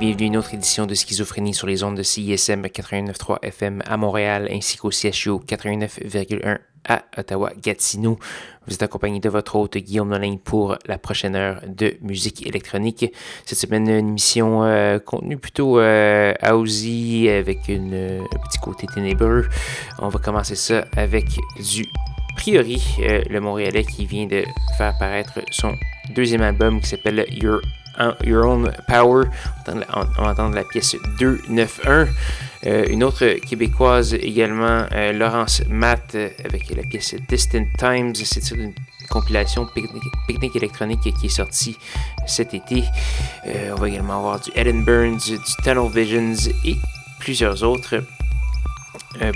Bienvenue à une autre édition de Schizophrénie sur les ondes de CISM 89.3 FM à Montréal ainsi qu'au CHU 89.1 à Ottawa-Gatineau. Vous êtes accompagné de votre hôte Guillaume Nolin pour la prochaine heure de musique électronique. Cette semaine, une émission euh, contenu plutôt euh, housey avec une, un petit côté ténébreux. On va commencer ça avec du Priori, euh, le Montréalais qui vient de faire apparaître son deuxième album qui s'appelle Your Your Own Power. On va entendre la pièce 291. Euh, une autre québécoise également, euh, Laurence Matt, avec la pièce Distant Times. C'est une compilation pique-nique électronique qui est sortie cet été. Euh, on va également avoir du Eden Burns, du Tunnel Visions et plusieurs autres.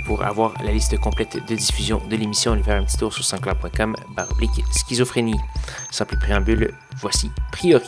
pour avoir la liste complète de diffusion de l'émission, allez faire un petit tour sur sanscloud.com baroblique schizophrénie. Sans plus préambule, voici Priori.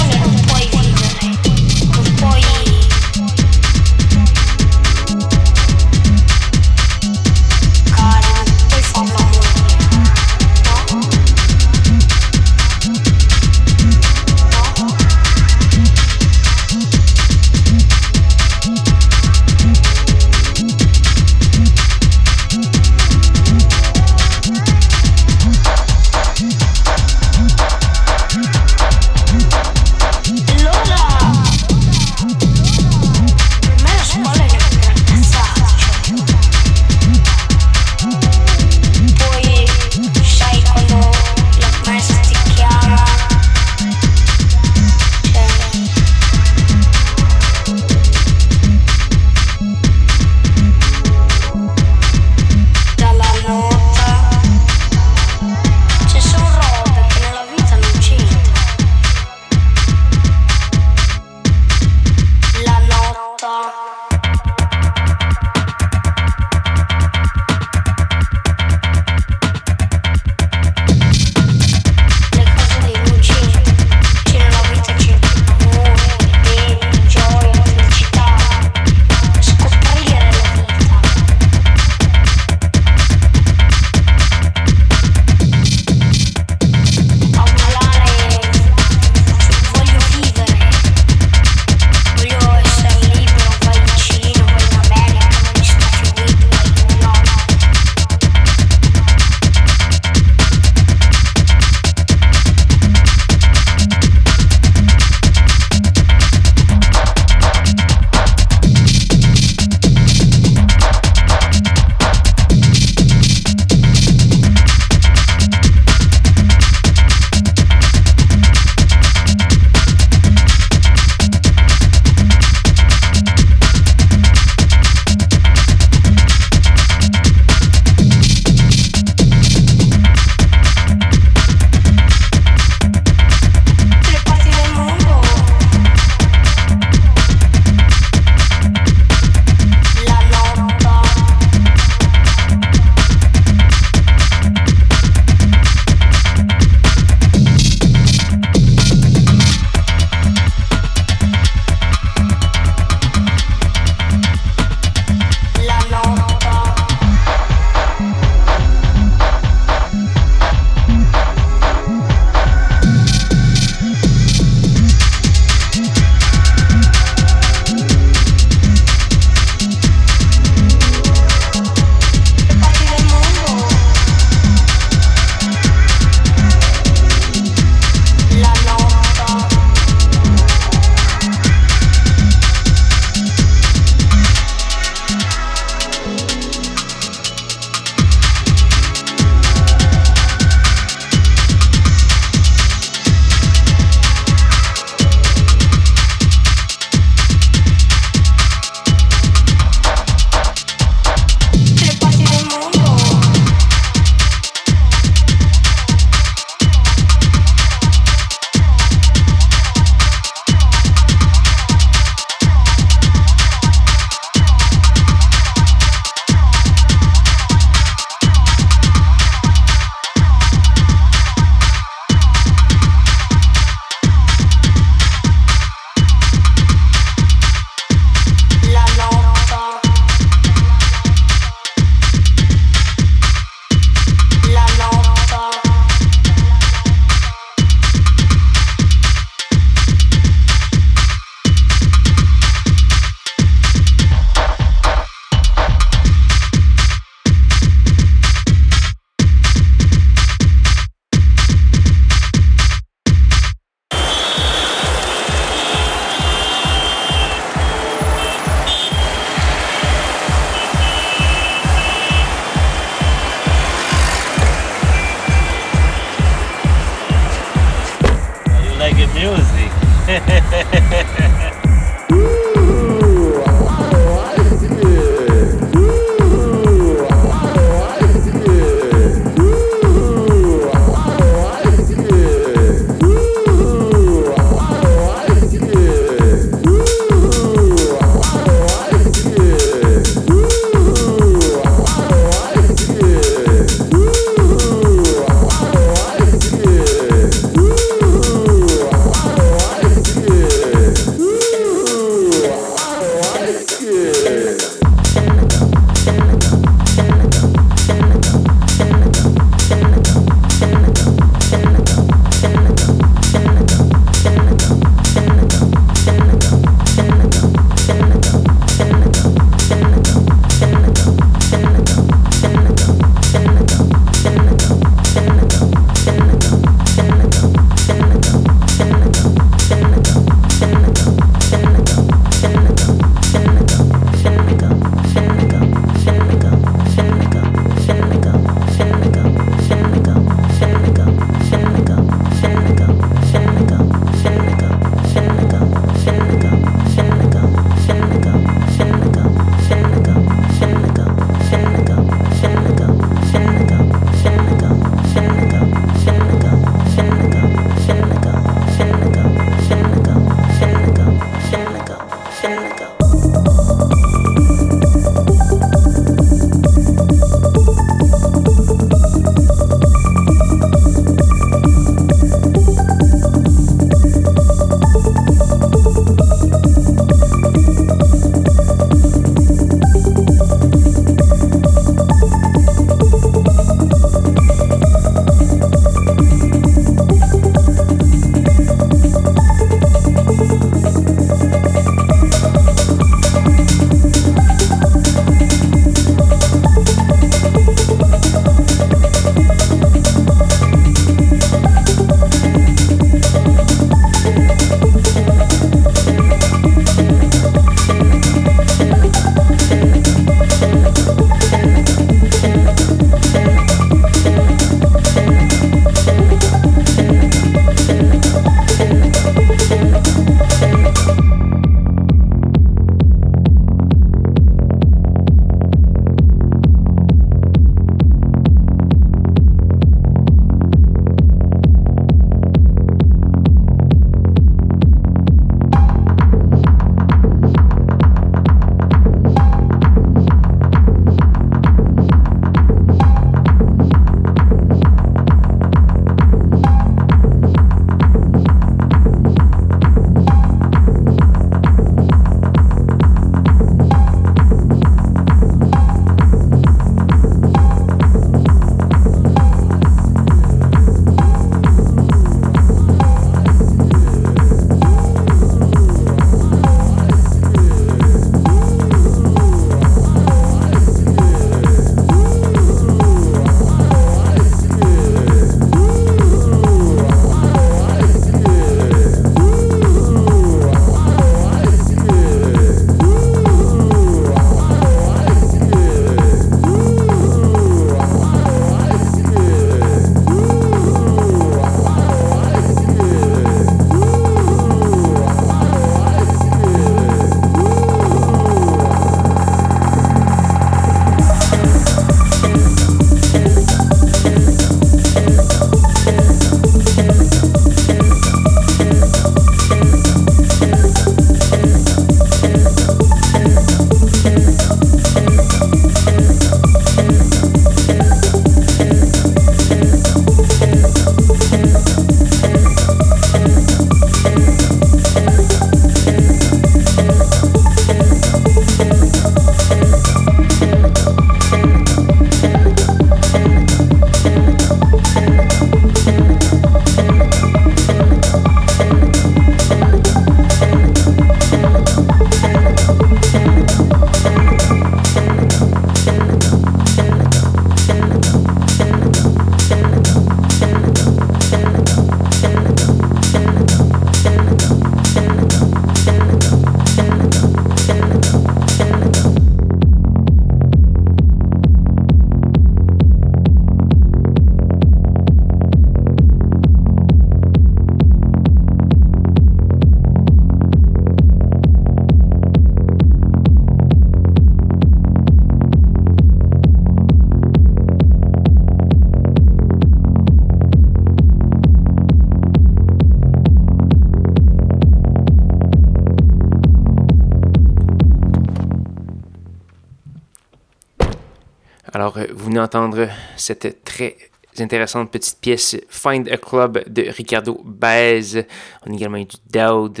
Vous venez entendre cette très intéressante petite pièce Find a Club de Ricardo Baez. On a également eu du Dowd,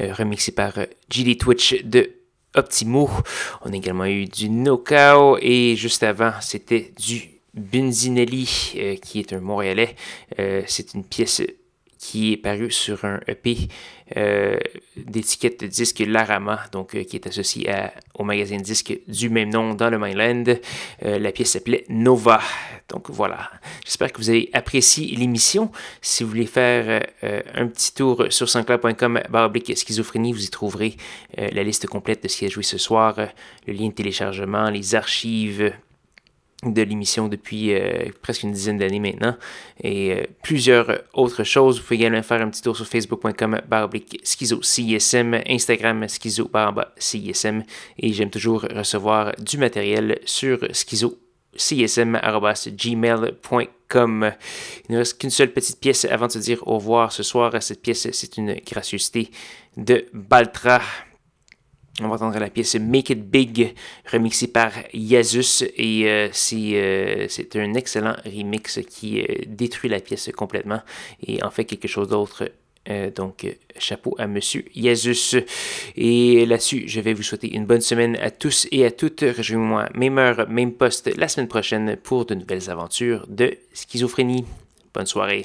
euh, remixé par GD Twitch de Optimo. On a également eu du Nokao et juste avant, c'était du Bunzinelli, euh, qui est un Montréalais. Euh, c'est une pièce qui est parue sur un EP euh, d'étiquette de disque Larama, donc qui est associé au magazine disque du même nom dans le Mainland. la pièce s'appelait Nova. Donc voilà. J'espère que vous avez apprécié l'émission. Si vous voulez faire un petit tour sur sanscloud.com baroblique schizophrénie, vous y trouverez la liste complète de ce qui a joué ce soir, le lien de téléchargement, les archives, de l'émission depuis euh, presque une dizaine d'années maintenant et euh, plusieurs autres choses. Vous pouvez également faire un petit tour sur facebook.com baroblique schizo CISM, Instagram schizo CISM et j'aime toujours recevoir du matériel sur schizo csm.gmail.com. Il ne reste qu'une seule petite pièce avant de se dire au revoir ce soir. Cette pièce, c'est une gracieuseté de Baltra. On va entendre la pièce Make It Big, remixée par Yazus, et euh, euh, c'est un excellent remix qui euh, détruit la pièce complètement et en fait quelque chose d'autre. donc, chapeau à Monsieur Yazus. Et là-dessus, je vais vous souhaiter une bonne semaine à tous et à toutes. Rejoignez-moi, même heure, même poste, la semaine prochaine pour de nouvelles aventures de schizophrénie. Bonne soirée.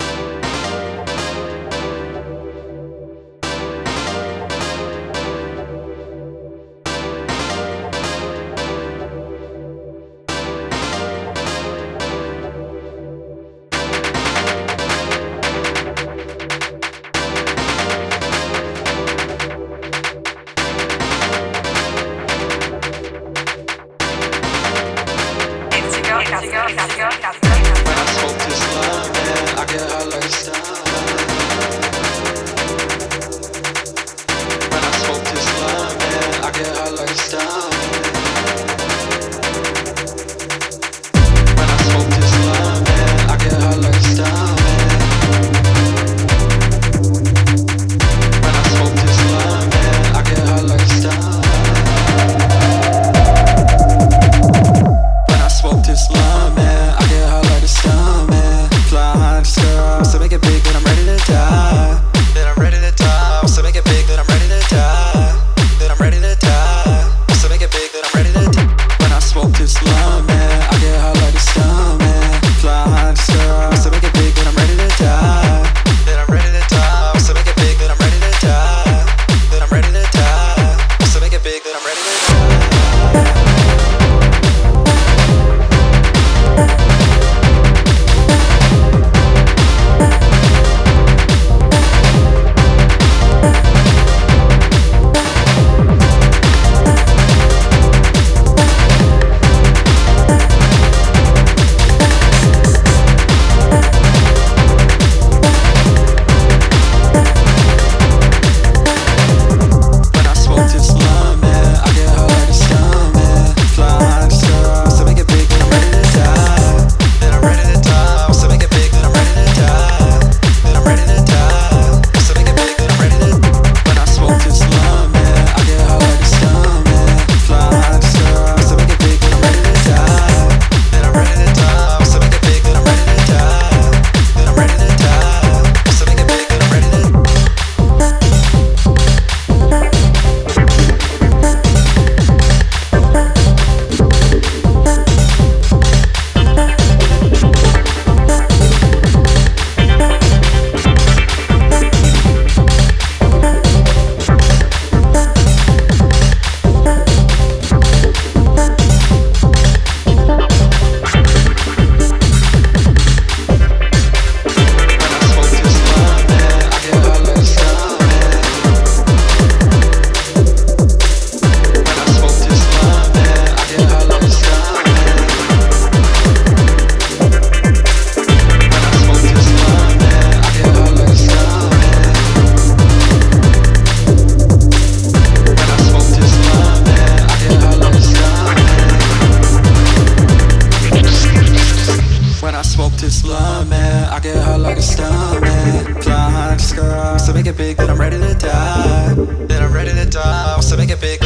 a big